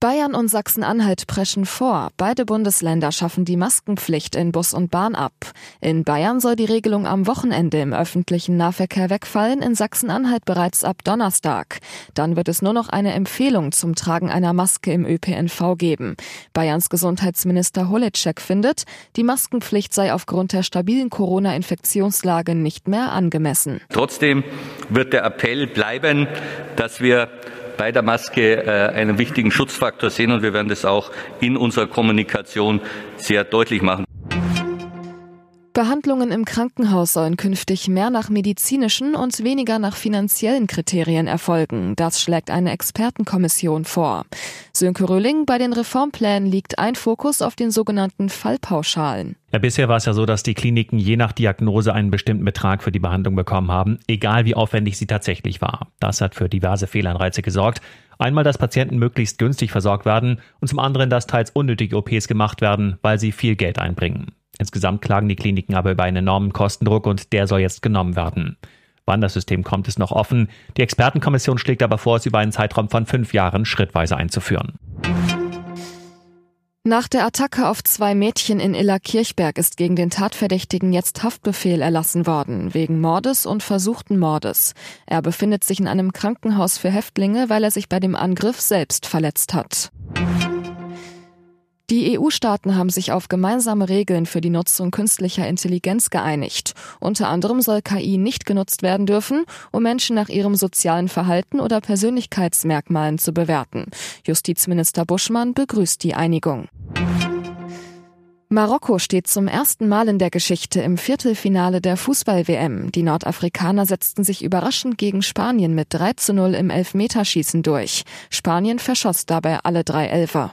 Bayern und Sachsen-Anhalt preschen vor. Beide Bundesländer schaffen die Maskenpflicht in Bus und Bahn ab. In Bayern soll die Regelung am Wochenende im öffentlichen Nahverkehr wegfallen, in Sachsen-Anhalt bereits ab Donnerstag. Dann wird es nur noch eine Empfehlung zum Tragen einer Maske im ÖPNV geben. Bayerns Gesundheitsminister Holecek findet, die Maskenpflicht sei aufgrund der stabilen Corona-Infektionslage nicht mehr angemessen. Trotzdem wird der Appell bleiben, dass wir bei der Maske äh, einen wichtigen Schutzfaktor sehen und wir werden das auch in unserer Kommunikation sehr deutlich machen. Behandlungen im Krankenhaus sollen künftig mehr nach medizinischen und weniger nach finanziellen Kriterien erfolgen. Das schlägt eine Expertenkommission vor. Sönke Röhling, bei den Reformplänen liegt ein Fokus auf den sogenannten Fallpauschalen. Ja, bisher war es ja so, dass die Kliniken je nach Diagnose einen bestimmten Betrag für die Behandlung bekommen haben, egal wie aufwendig sie tatsächlich war. Das hat für diverse Fehlanreize gesorgt. Einmal, dass Patienten möglichst günstig versorgt werden und zum anderen, dass teils unnötige OPs gemacht werden, weil sie viel Geld einbringen. Insgesamt klagen die Kliniken aber über einen enormen Kostendruck und der soll jetzt genommen werden. Wann das System kommt, ist noch offen. Die Expertenkommission schlägt aber vor, es über einen Zeitraum von fünf Jahren schrittweise einzuführen. Nach der Attacke auf zwei Mädchen in Illerkirchberg ist gegen den Tatverdächtigen jetzt Haftbefehl erlassen worden, wegen Mordes und versuchten Mordes. Er befindet sich in einem Krankenhaus für Häftlinge, weil er sich bei dem Angriff selbst verletzt hat. Die EU-Staaten haben sich auf gemeinsame Regeln für die Nutzung künstlicher Intelligenz geeinigt. Unter anderem soll KI nicht genutzt werden dürfen, um Menschen nach ihrem sozialen Verhalten oder Persönlichkeitsmerkmalen zu bewerten. Justizminister Buschmann begrüßt die Einigung. Marokko steht zum ersten Mal in der Geschichte im Viertelfinale der Fußball-WM. Die Nordafrikaner setzten sich überraschend gegen Spanien mit 3 zu 0 im Elfmeterschießen durch. Spanien verschoss dabei alle drei Elfer.